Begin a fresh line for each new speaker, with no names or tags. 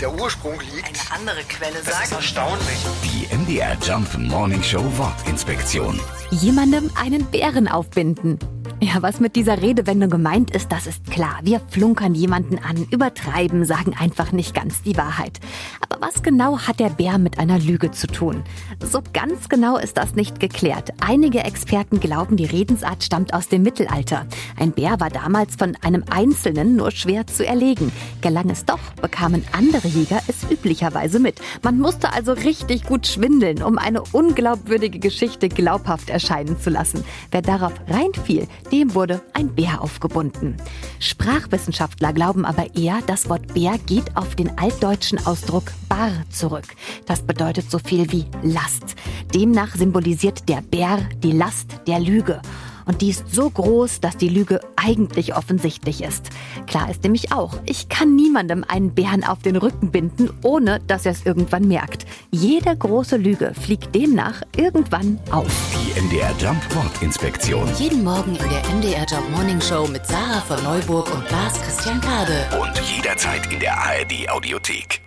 der Ursprung liegt.
Eine andere Quelle
Das ist
sagt.
erstaunlich.
Die MDR Jump Morning Show Wortinspektion.
Jemandem einen Bären aufbinden. Ja, was mit dieser Redewendung gemeint ist, das ist klar. Wir flunkern jemanden an, übertreiben, sagen einfach nicht ganz die Wahrheit. Aber was genau hat der Bär mit einer Lüge zu tun? So ganz genau ist das nicht geklärt. Einige Experten glauben, die Redensart stammt aus dem Mittelalter. Ein Bär war damals von einem Einzelnen nur schwer zu erlegen. Gelang es doch, bekamen andere Jäger es üblicherweise mit. Man musste also richtig gut schwindeln, um eine unglaubwürdige Geschichte glaubhaft erscheinen zu lassen. Wer darauf reinfiel, dem wurde ein Bär aufgebunden. Sprachwissenschaftler glauben aber eher, das Wort Bär geht auf den altdeutschen Ausdruck bar zurück. Das bedeutet so viel wie Last. Demnach symbolisiert der Bär die Last der Lüge. Und die ist so groß, dass die Lüge eigentlich offensichtlich ist. Klar ist nämlich auch, ich kann niemandem einen Bären auf den Rücken binden, ohne dass er es irgendwann merkt. Jede große Lüge fliegt demnach irgendwann auf.
Die MDR Jump Wortinspektion.
Jeden Morgen in der MDR Job Morning Show mit Sarah von Neuburg und Lars Christian Kade.
Und jederzeit in der ARD Audiothek.